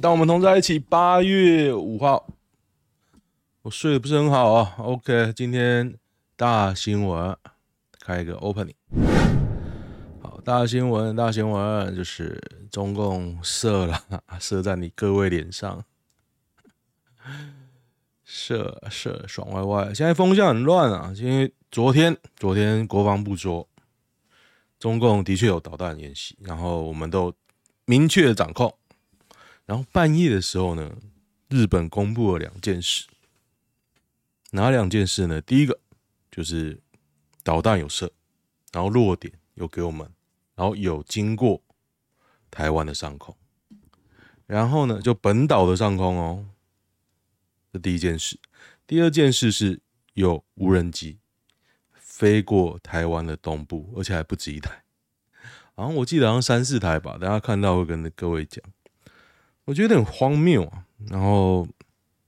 当我们同在一起，八月五号，我睡得不是很好啊。OK，今天大新闻，开一个 opening。好，大新闻，大新闻就是中共射了，射在你各位脸上，射射爽歪歪。现在风向很乱啊，因为昨天昨天国防部说，中共的确有导弹演习，然后我们都明确掌控。然后半夜的时候呢，日本公布了两件事，哪两件事呢？第一个就是导弹有射，然后落点有给我们，然后有经过台湾的上空，然后呢就本岛的上空哦，这第一件事。第二件事是有无人机飞过台湾的东部，而且还不止一台，好像我记得好像三四台吧，大家看到会跟各位讲。我觉得很荒谬啊！然后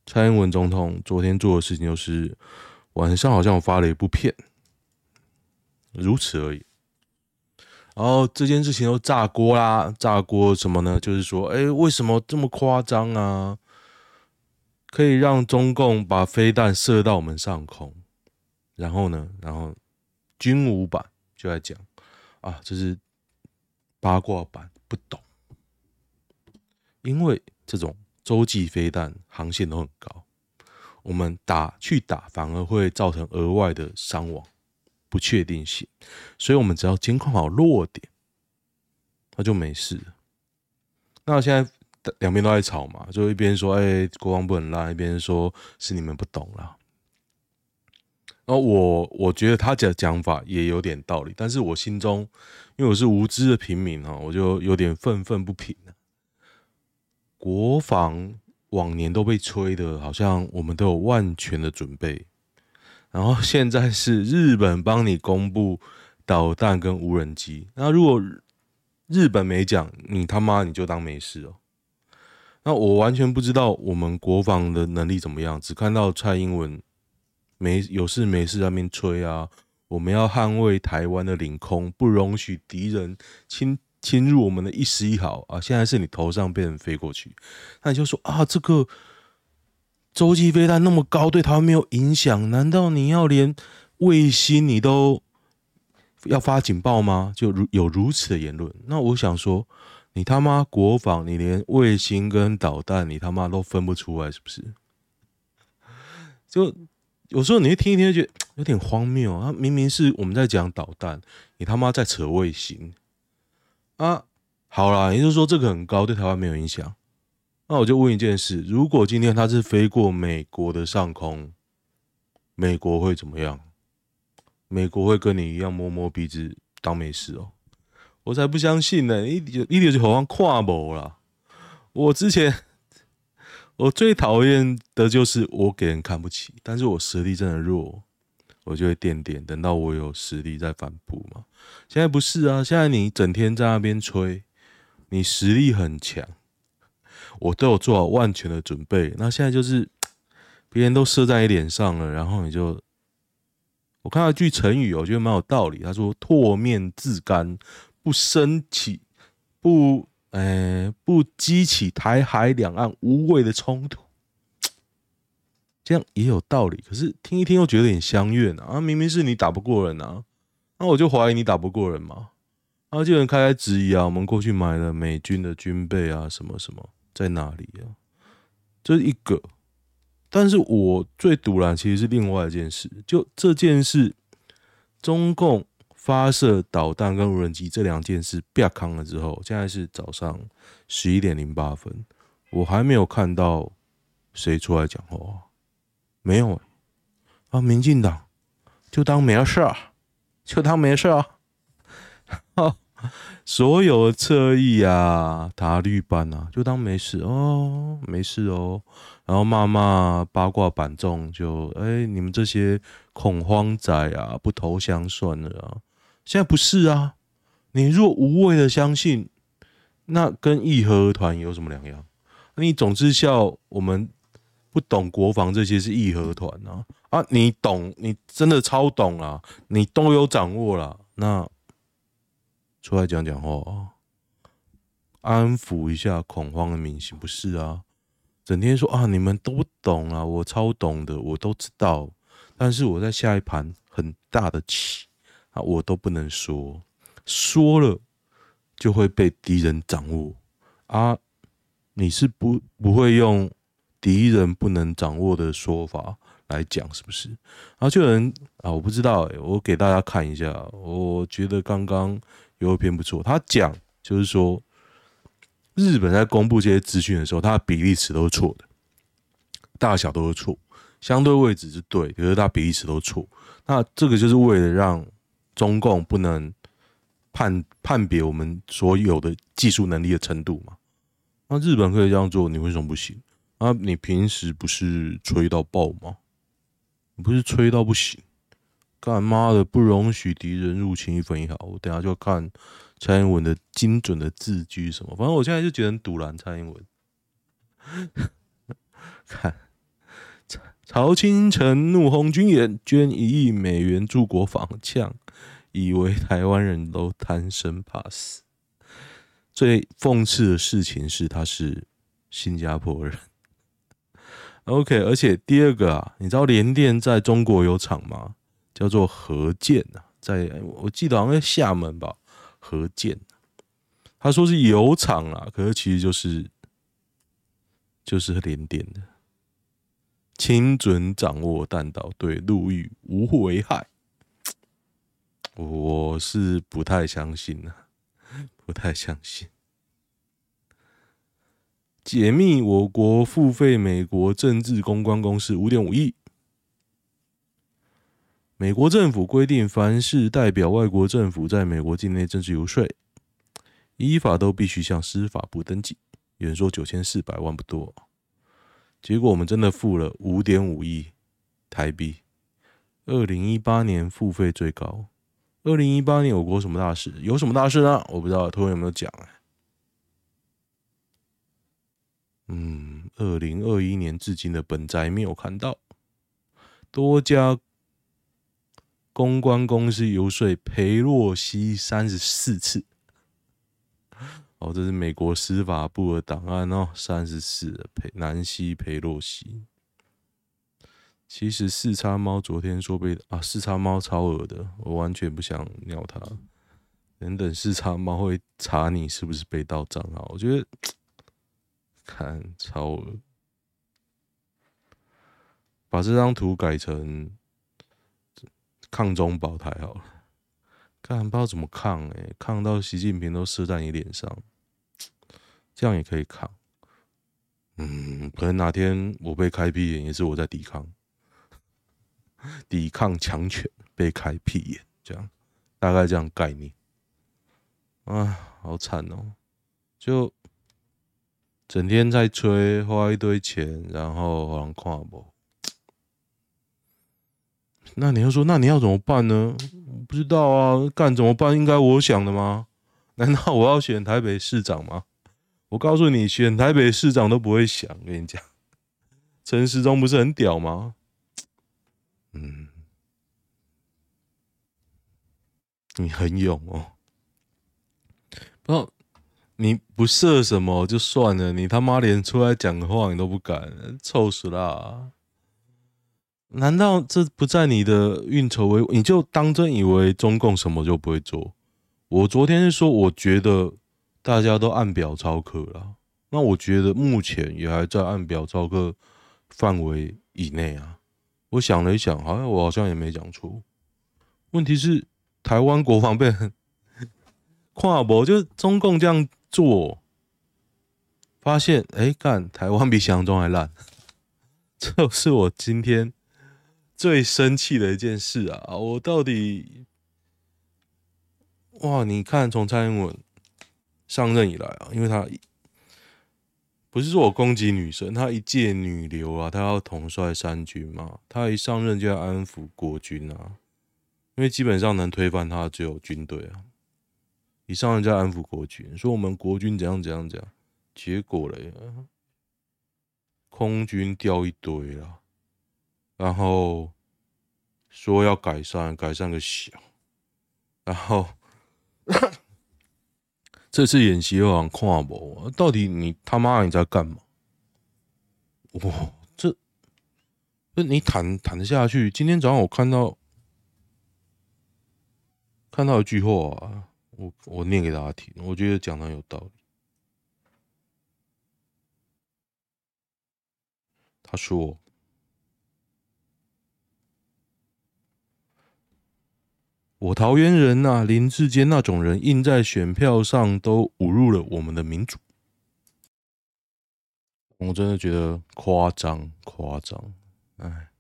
蔡英文总统昨天做的事情就是晚上好像我发了一部片，如此而已。然后这件事情又炸锅啦，炸锅什么呢？就是说，哎，为什么这么夸张啊？可以让中共把飞弹射到我们上空，然后呢，然后军武版就在讲啊，这是八卦版，不懂。因为这种洲际飞弹航线都很高，我们打去打反而会造成额外的伤亡、不确定性，所以我们只要监控好落点，那就没事。那现在两边都在吵嘛，就一边说哎、国防部很烂，一边说是你们不懂啦。然后我我觉得他讲讲法也有点道理，但是我心中因为我是无知的平民哈，我就有点愤愤不平。国防往年都被吹的，好像我们都有万全的准备，然后现在是日本帮你公布导弹跟无人机，那如果日本没讲，你他妈你就当没事哦。那我完全不知道我们国防的能力怎么样，只看到蔡英文没有事没事在那边吹啊，我们要捍卫台湾的领空，不容许敌人侵。侵入我们的一丝一毫啊！现在是你头上被人飞过去，那你就说啊，这个洲际飞弹那么高，对台湾没有影响？难道你要连卫星你都要发警报吗？就如有如此的言论，那我想说，你他妈国防，你连卫星跟导弹你他妈都分不出来，是不是？就有时候你会听一听，就觉得有点荒谬啊！明明是我们在讲导弹，你他妈在扯卫星。啊，好啦，也就是说这个很高，对台湾没有影响。那我就问一件事：如果今天它是飞过美国的上空，美国会怎么样？美国会跟你一样摸摸鼻子当没事哦？我才不相信呢！一一点就好像跨模啦。我之前 我最讨厌的就是我给人看不起，但是我实力真的弱。我就会垫垫，等到我有实力再反扑嘛。现在不是啊，现在你整天在那边吹，你实力很强，我都有做好万全的准备。那现在就是别人都射在你脸上了，然后你就……我看到一句成语，我觉得蛮有道理。他说：“唾面自干，不升起，不……哎、不激起台海两岸无谓的冲突。”这样也有道理，可是听一听又觉得有点相怨啊！明明是你打不过人啊，那我就怀疑你打不过人嘛。啊就有人开开质疑啊，我们过去买了美军的军备啊，什么什么在哪里啊？这是一个，但是我最堵然其实是另外一件事，就这件事，中共发射导弹跟无人机这两件事变康了之后，现在是早上十一点零八分，我还没有看到谁出来讲话。没有啊，民进党就当没事啊，就当没事啊。所有的侧翼啊、塔绿班啊，就当没事哦，没事哦。然后骂骂八卦版众，就哎，你们这些恐慌仔啊，不投降算了啊。现在不是啊，你若无谓的相信，那跟义和团有什么两样？你总之笑我们。不懂国防这些是义和团啊啊！你懂，你真的超懂啊！你都有掌握了，那出来讲讲话，安抚一下恐慌的民心，不是啊？整天说啊，你们都不懂啊，我超懂的，我都知道。但是我在下一盘很大的棋啊，我都不能说，说了就会被敌人掌握啊。你是不不会用敌人不能掌握的说法来讲，是不是？然后就有人啊，我不知道欸，我给大家看一下，我觉得刚刚有一篇不错，他讲就是说。日本在公布这些资讯的时候，它的比例尺都是错的，大小都是错，相对位置是对，可是它比例尺都错。那这个就是为了让中共不能判判别我们所有的技术能力的程度嘛。那日本可以这样做，你为什么不行？啊，你平时不是吹到爆吗？你不是吹到不行？干妈的，不容许敌人入侵一分一毫。我等下就看。蔡英文的精准的字句什么？反正我现在就觉得很赌烂蔡英文。看，曹清城怒轰军演，捐一亿美元助国防，呛以为台湾人都贪生怕死。最讽刺的事情是，他是新加坡人。OK，而且第二个啊，你知道联电在中国有厂吗？叫做和建啊，在我记得好像在厦门吧。和建，他说是有厂啊，可是其实就是就是联电的，精准掌握弹道，对陆域无危害。我是不太相信啊，不太相信。解密我国付费美国政治公关公司五点五亿。美国政府规定，凡是代表外国政府在美国境内政治游说，依法都必须向司法部登记。有人说九千四百万不多，结果我们真的付了五点五亿台币。二零一八年付费最高。二零一八年我国什么大事？有什么大事呢？我不知道，托人有没有讲哎？嗯，二零二一年至今的本宅没有看到多家。公关公司游说裴洛西三十四次，哦，这是美国司法部的档案哦，三十四，裴南希裴洛西。其实四叉猫昨天说被啊，四叉猫超恶的，我完全不想鸟他。等等，四叉猫会查你是不是被盗账号，我觉得看超恶，把这张图改成。抗中保台好了，看不知道怎么抗哎、欸，抗到习近平都射在你脸上，这样也可以抗。嗯，可能哪天我被开屁眼，也是我在抵抗，抵抗强权被开屁眼，这样大概这样概念。啊，好惨哦、就整天在吹，花一堆钱，然后好像看不。那你要说，那你要怎么办呢？不知道啊，干怎么办？应该我想的吗？难道我要选台北市长吗？我告诉你，选台北市长都不会想。跟你讲，陈时中不是很屌吗？嗯，你很勇哦。不，你不设什么就算了，你他妈连出来讲话你都不敢，臭死啦。难道这不在你的运筹帷幄？你就当真以为中共什么就不会做？我昨天是说，我觉得大家都按表操课了。那我觉得目前也还在按表操课范围以内啊。我想了一想，好像我好像也没讲错。问题是台湾国防被 跨博，就中共这样做，发现哎，干台湾比想象中还烂。这是我今天。最生气的一件事啊！我到底哇？你看，从蔡英文上任以来啊，因为他不是说我攻击女神，她一介女流啊，她要统帅三军嘛，她一上任就要安抚国军啊，因为基本上能推翻她只有军队啊。一上任就安抚国军，说我们国军怎样怎样怎样，结果嘞，空军掉一堆了。然后说要改善，改善个小，然后 这次演习又很跨博，到底你他妈你在干嘛？哇，这这你谈谈得下去？今天早上我看到看到一句话啊，我我念给大家听，我觉得讲的有道理。他说。我桃园人呐、林志坚那种人印在选票上，都侮辱了我们的民主。我真的觉得夸张，夸张。哎，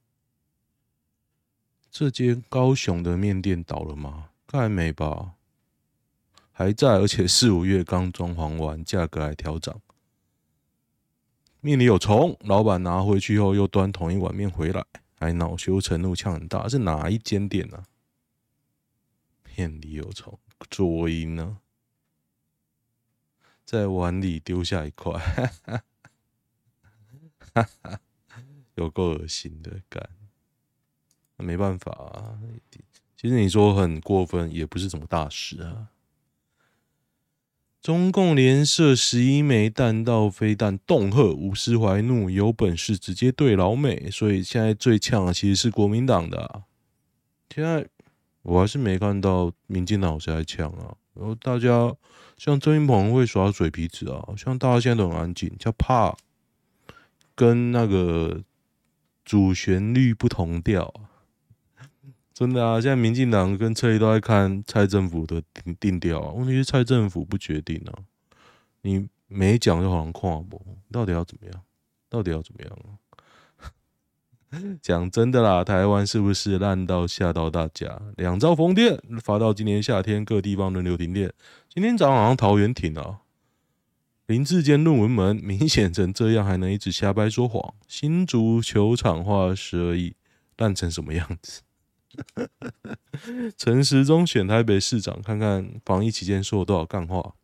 这间高雄的面店倒了吗？该没吧？还在，而且四五月刚装潢完，价格还调涨。面里有虫，老板拿回去后又端同一碗面回来，还恼羞成怒，呛很大。是哪一间店呢、啊？面里有虫，作音呢，在碗里丢下一块，有够恶心的感，没办法啊。其实你说很过分，也不是什么大事啊。中共连射十一枚弹道飞弹，恫吓吴斯怀怒，有本事直接对老美。所以现在最呛的其实是国民党的啊，现在。我还是没看到民进党谁在呛啊，然后大家像郑运鹏会耍嘴皮子啊，像大家现在都很安静，叫怕跟那个主旋律不同调，真的啊！现在民进党跟侧翼都在看蔡政府的定定调啊，问题是蔡政府不决定啊，你没讲就好像跨博，到底要怎么样？到底要怎么样啊？讲真的啦，台湾是不是烂到吓到大家？两兆风电发到今年夏天各地方轮流停电。今天早上好像桃园停了。林志坚论文门明显成这样，还能一直瞎掰说谎？新竹球场花十二亿，烂成什么样子？陈时中选台北市长，看看防疫期间说了多少干话。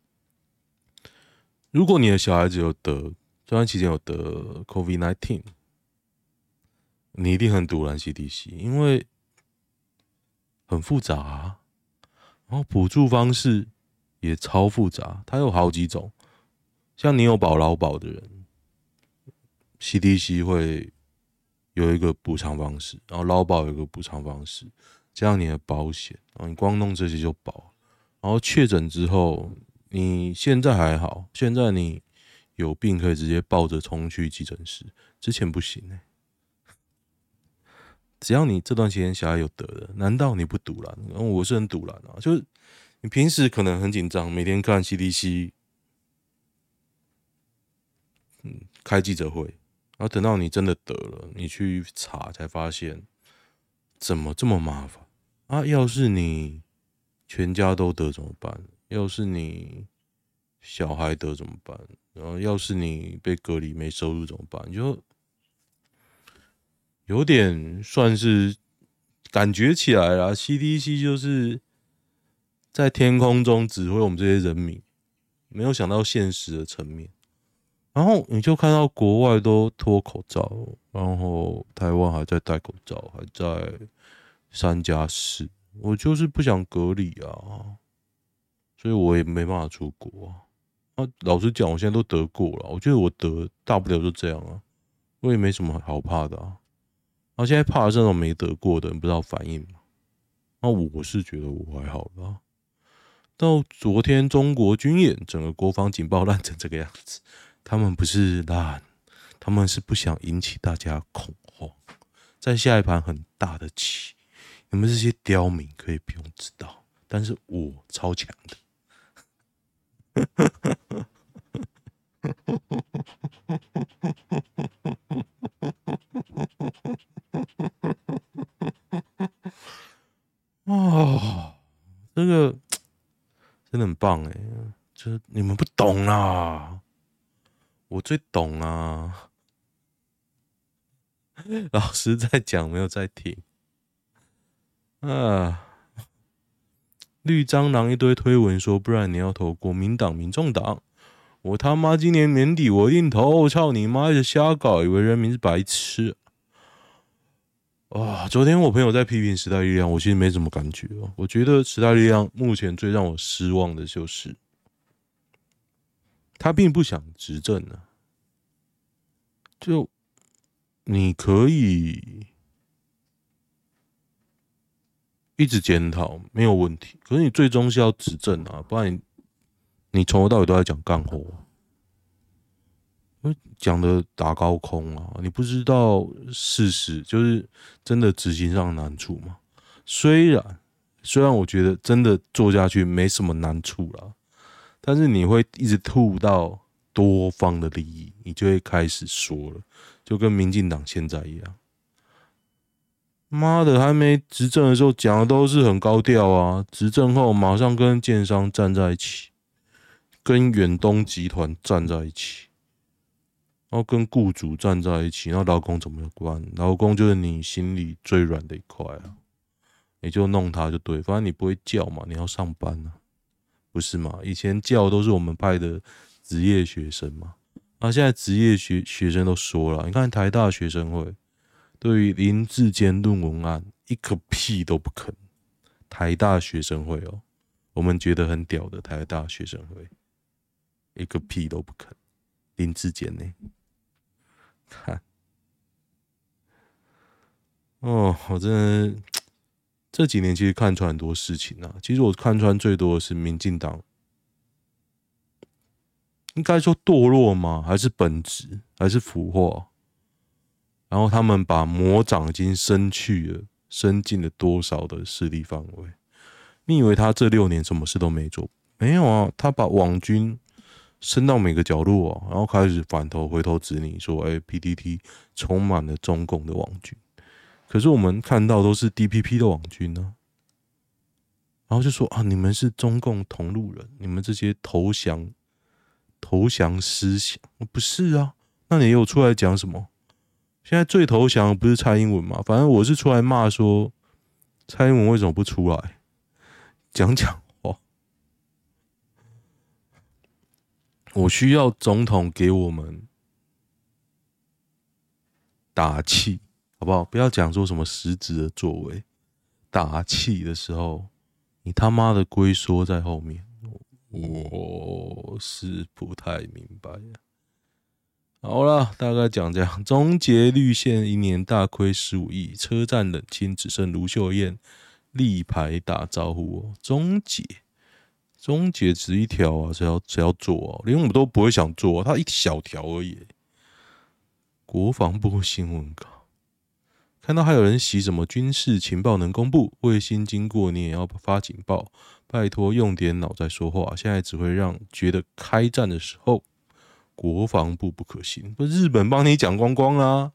如果你的小孩子有得这段期间有得 COVID nineteen。你一定很赌烂 CDC，因为很复杂，然后补助方式也超复杂，它有好几种。像你有保劳保的人，CDC 会有一个补偿方式，然后劳保有一个补偿方式，这样你的保险，然后你光弄这些就保。然后确诊之后，你现在还好，现在你有病可以直接抱着冲去急诊室，之前不行欸。只要你这段时间小孩有得的，难道你不赌烂？然后我是很赌烂啊，就是你平时可能很紧张，每天看 CDC，嗯，开记者会，然后等到你真的得了，你去查才发现怎么这么麻烦啊！要是你全家都得怎么办？要是你小孩得怎么办？然后要是你被隔离没收入怎么办？就。有点算是感觉起来了，CDC 就是在天空中指挥我们这些人民，没有想到现实的层面。然后你就看到国外都脱口罩，然后台湾还在戴口罩，还在三加四。我就是不想隔离啊，所以我也没办法出国啊。啊，老实讲，我现在都得过了，我觉得我得大不了就这样啊，我也没什么好怕的啊。然后现在怕的是那种没得过的人不知道反应嘛？那我是觉得我还好啦。到昨天中国军演，整个国防警报烂成这个样子，他们不是烂，他们是不想引起大家恐慌，在下一盘很大的棋，你们这些刁民可以不用知道，但是我超强的。哦，这个真的很棒哎！就是你们不懂啦，我最懂啊。老师在讲，没有在听啊。绿蟑螂一堆推文说，不然你要投国民党、民众党。我他妈今年年底我一定投！操你妈！一直瞎搞，以为人民是白痴。啊！昨天我朋友在批评时代力量，我其实没什么感觉哦。我觉得时代力量目前最让我失望的就是，他并不想执政呢、啊。就你可以一直检讨，没有问题。可是你最终是要执政啊，不然你你从头到尾都在讲干活，讲的打高空啊，你不知道事实，就是真的执行上难处嘛。虽然虽然我觉得真的做下去没什么难处啦，但是你会一直吐到多方的利益，你就会开始说了，就跟民进党现在一样。妈的，还没执政的时候讲的都是很高调啊，执政后马上跟建商站在一起，跟远东集团站在一起，然后跟雇主站在一起，然后劳工怎么关？劳工就是你心里最软的一块啊。你就弄他就对，反正你不会叫嘛，你要上班、啊，不是吗？以前叫都是我们派的职业学生嘛，啊，现在职业学学生都说了，你看台大学生会对于林志坚论文案一个屁都不肯，台大学生会哦，我们觉得很屌的台大学生会一个屁都不肯，林志坚呢？看，哦，我真的。这几年其实看穿很多事情啊，其实我看穿最多的是民进党，应该说堕落吗？还是本质？还是腐化？然后他们把魔掌已经伸去了，伸进了多少的势力范围？你以为他这六年什么事都没做？没有啊，他把网军伸到每个角落啊，然后开始反头回头指你说：“哎，PTT 充满了中共的网军。”可是我们看到都是 DPP 的网军呢，然后就说啊，你们是中共同路人，你们这些投降投降思想，不是啊？那你又出来讲什么？现在最投降不是蔡英文吗？反正我是出来骂说，蔡英文为什么不出来讲讲话？我需要总统给我们打气。好不好？不要讲说什么实质的作为，打气的时候，你他妈的龟缩在后面，我是不太明白。好了，大概讲这样。中捷绿线一年大亏十五亿，车站冷清，只剩卢秀燕立牌打招呼哦。中捷，中捷只一条啊，谁要谁要做啊？连我们都不会想做，它一小条而已。国防部新闻稿。看到还有人洗什么军事情报能公布，卫星经过你也要发警报，拜托用点脑再说话。现在只会让觉得开战的时候，国防部不可信。不日本帮你讲光光啊？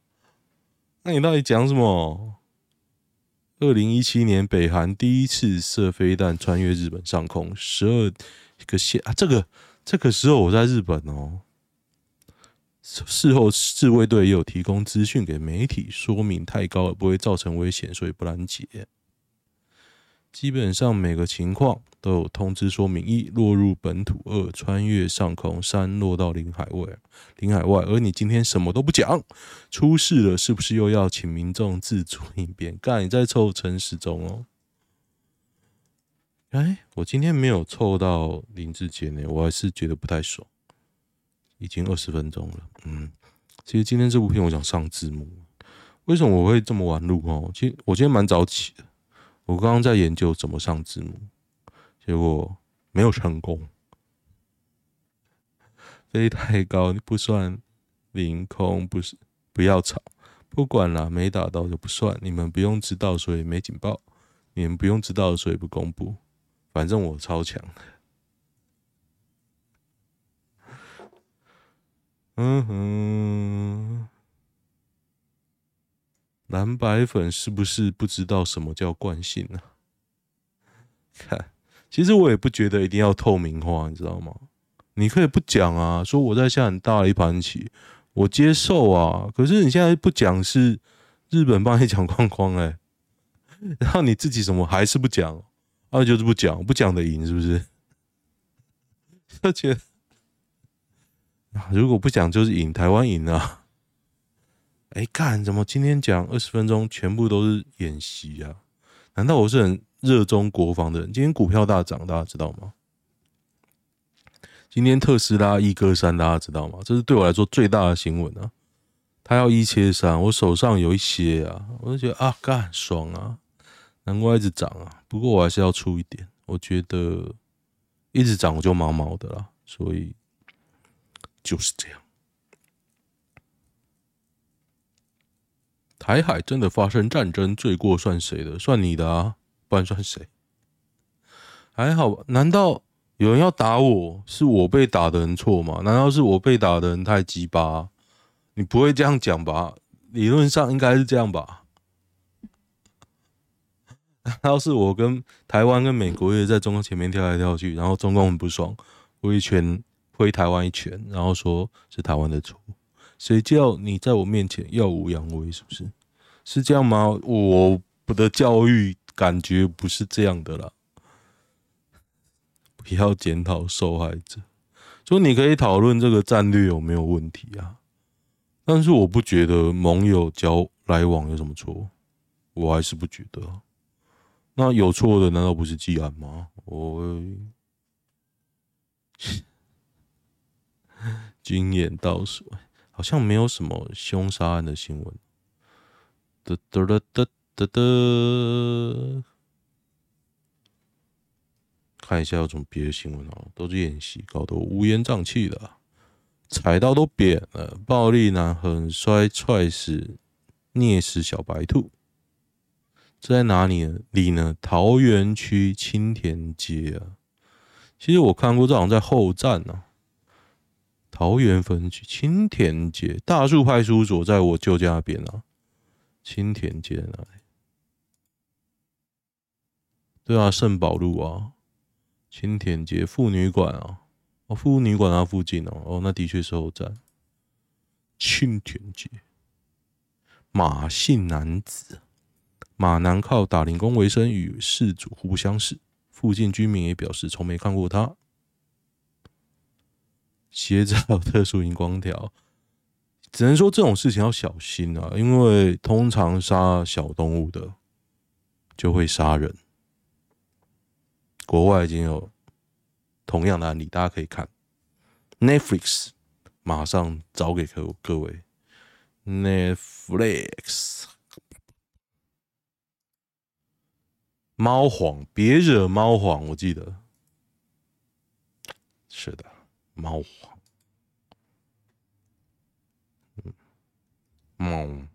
那你到底讲什么？二零一七年北韩第一次射飞弹穿越日本上空，十二个线啊！这个这个时候我在日本哦。事后，自卫队也有提供资讯给媒体，说明太高了不会造成危险，所以不拦截。基本上每个情况都有通知说明：一、落入本土；二、穿越上空；三、落到领海外。领海外，而你今天什么都不讲，出事了是不是又要请民众自主应变？干，你在凑陈时中哦？哎，我今天没有凑到林志杰呢，我还是觉得不太爽。已经二十分钟了，嗯，其实今天这部片我想上字幕，为什么我会这么晚录哦？其实我今天蛮早起的，我刚刚在研究怎么上字幕，结果没有成功。飞太高不算，凌空不是，不要吵，不管了，没打到就不算，你们不用知道，所以没警报，你们不用知道，所以不公布，反正我超强。嗯哼，蓝白粉是不是不知道什么叫惯性呢？看，其实我也不觉得一定要透明化，你知道吗？你可以不讲啊，说我在下很大的一盘棋，我接受啊。可是你现在不讲，是日本帮你讲框框哎，然后你自己怎么还是不讲，啊就是不讲，不讲的赢是不是？而且。如果不讲就是赢，台湾赢了。哎，干怎么今天讲二十分钟全部都是演习啊？难道我是很热衷国防的人？今天股票大涨，大家知道吗？今天特斯拉一割三，大家知道吗？这是对我来说最大的新闻啊！他要一切三，我手上有一些啊，我就觉得啊，干爽啊，难怪一直涨啊。不过我还是要出一点，我觉得一直涨我就毛毛的啦，所以就是这样。台海真的发生战争，罪过算谁的？算你的啊，不然算谁？还好吧？难道？有人要打我，是我被打的人错吗？难道是我被打的人太鸡巴？你不会这样讲吧？理论上应该是这样吧？难道是我跟台湾跟美国也在中共前面跳来跳去，然后中共很不爽，挥一拳回台湾一拳，然后说是台湾的错？谁叫你在我面前耀武扬威？是不是？是这样吗？我不的教育感觉不是这样的啦。不要检讨受害者，说你可以讨论这个战略有没有问题啊，但是我不觉得盟友交来往有什么错，我还是不觉得。那有错的难道不是技安吗？我 经验倒数，好像没有什么凶杀案的新闻。哒哒哒哒哒哒。看一下有什么别的新闻哦，都是演习，搞得我乌烟瘴气的，踩到都扁了。暴力男很摔踹死虐死小白兔，这在哪里里呢？桃园区青田街啊。其实我看过，这好像在后站呢、啊。桃园分局青田街大树派出所，在我舅家那边啊。青田街在哪里？对啊，圣宝路啊。青田街妇女馆啊，哦，妇女馆那附近哦，哦，那的确是后站。青田街，马姓男子，马男靠打零工为生，与事主互不相识。附近居民也表示从没看过他。鞋子还有特殊荧光条，只能说这种事情要小心啊，因为通常杀小动物的就会杀人。国外已经有同样的案例，大家可以看。Netflix，马上找给各各位。Netflix。猫皇，别惹猫皇，我记得。是的，猫黄，嗯，猫。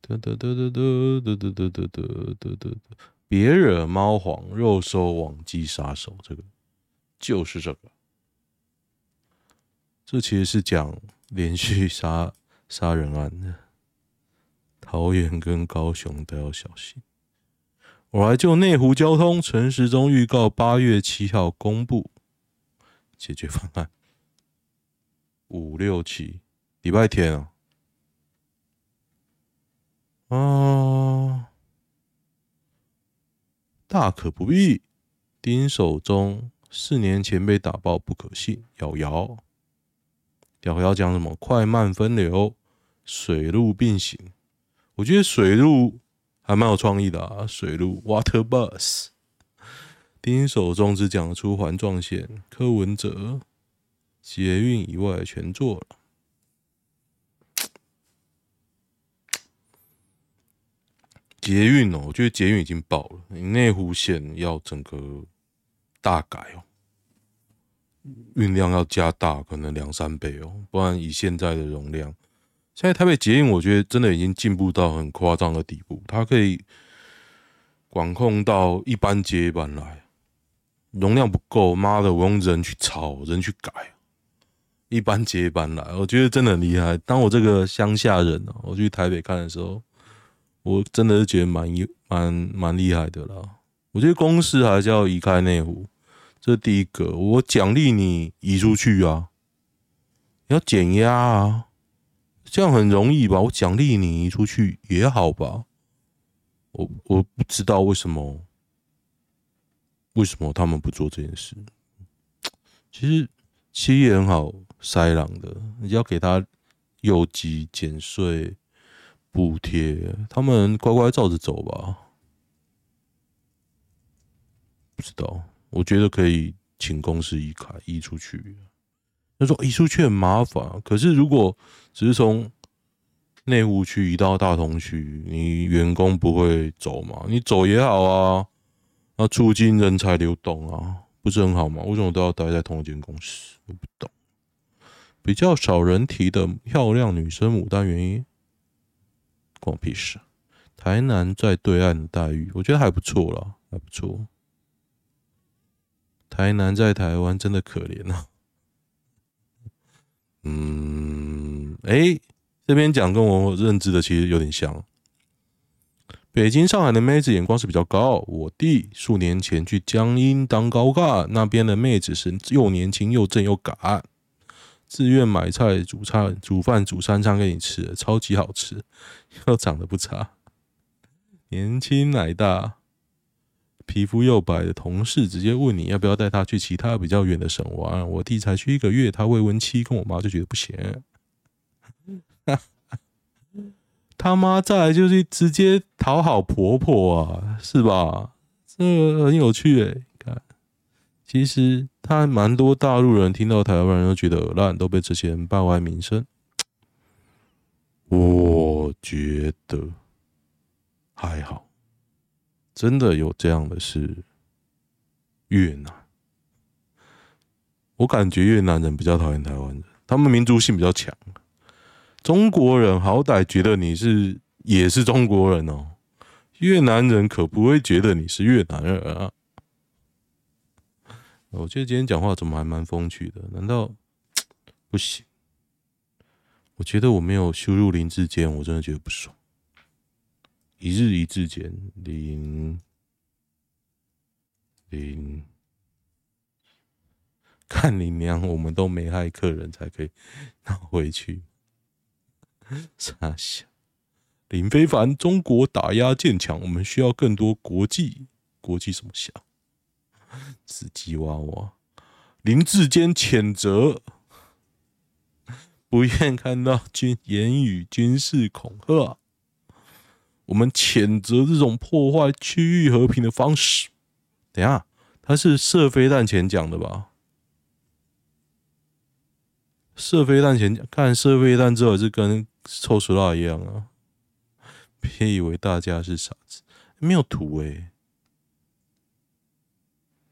得得得得得得得得得得得得，别惹猫皇，肉搜网际杀手，这个就是这个。这其实是讲连续杀杀人案的，桃园跟高雄都要小心。我来就内湖交通，陈时中预告八月七号公布解决方案，五六七礼拜天啊。啊，大可不必。丁守中四年前被打爆，不可信。瑶瑶，瑶瑶讲什么？快慢分流，水路并行。我觉得水路还蛮有创意的啊，水路 （Water Bus）。丁守中只讲出环状线，柯文哲捷运以外全做了。捷运哦，我觉得捷运已经爆了，你内湖线要整个大改哦，运量要加大，可能两三倍哦，不然以现在的容量，现在台北捷运我觉得真的已经进步到很夸张的地步，它可以管控到一般接一般来，容量不够，妈的，我用人去抄，人去改，一般接一般来，我觉得真的很厉害。当我这个乡下人哦，我去台北看的时候。我真的是觉得蛮蛮蛮厉害的啦。我觉得公司还是要移开内湖，这是第一个。我奖励你移出去啊，要减压啊，这样很容易吧？我奖励你出去也好吧？我我不知道为什么，为什么他们不做这件事？其实企业很好塞狼的，你要给他有机减税。补贴，他们乖乖照着走吧。不知道，我觉得可以请公司移开移出去。他说移出去很麻烦，可是如果只是从内湖区移到大同区，你员工不会走吗？你走也好啊，那促进人才流动啊，不是很好吗？为什么都要待在同一间公司？我不懂。比较少人提的漂亮女生牡丹原因，关我屁事。台南在对岸的待遇，我觉得还不错啦，还不错。台南在台湾真的可怜啊。嗯，哎、这边讲跟我认知的其实有点像。北京、上海的妹子眼光是比较高。我弟数年前去江阴当高干，那边的妹子是又年轻又正又敢，自愿买菜、煮菜、煮饭、煮三餐给你吃，超级好吃，又长得不差。年轻奶大，皮肤又白的同事直接问你要不要带他去其他比较远的省玩。我弟才去一个月，他未婚妻跟我妈就觉得不行。他妈再来就是直接讨好婆婆啊，是吧？这个很有趣诶。看，其实他蛮多大陆人听到台湾人都觉得耳烂，都被这些人败坏名声。我觉得。还好，真的有这样的是越南。我感觉越南人比较讨厌台湾人，他们民族性比较强。中国人好歹觉得你是也是中国人哦，越南人可不会觉得你是越南人啊。我觉得今天讲话怎么还蛮风趣的？难道 不行？我觉得我没有羞辱林智坚，我真的觉得不爽。一日一字间，零零，看你娘！我们都没害客人，才可以拿回去。傻笑，林非凡，中国打压渐强，我们需要更多国际国际什么小死鸡娃娃。林智坚谴责，不愿看到军言语军事恐吓。我们谴责这种破坏区域和平的方式。等下，他是射飞弹前讲的吧？射飞弹前，看射飞弹之后是跟臭鼠辣一样啊！别以为大家是傻子，没有图诶、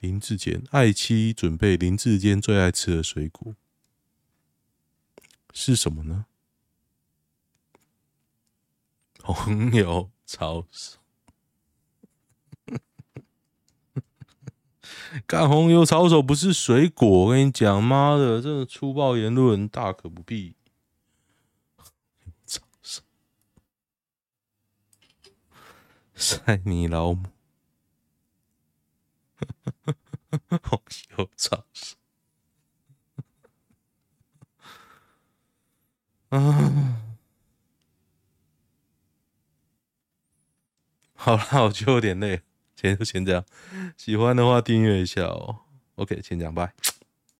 林志坚爱妻准备林志坚最爱吃的水果是什么呢？红油抄手，干红油抄手不是水果，我跟你讲，妈的，这个粗暴言论大可不必。抄手，塞你老母！红油抄手，啊。好了，我就有点累，先就先这样。喜欢的话订阅一下哦。OK，先这样，拜。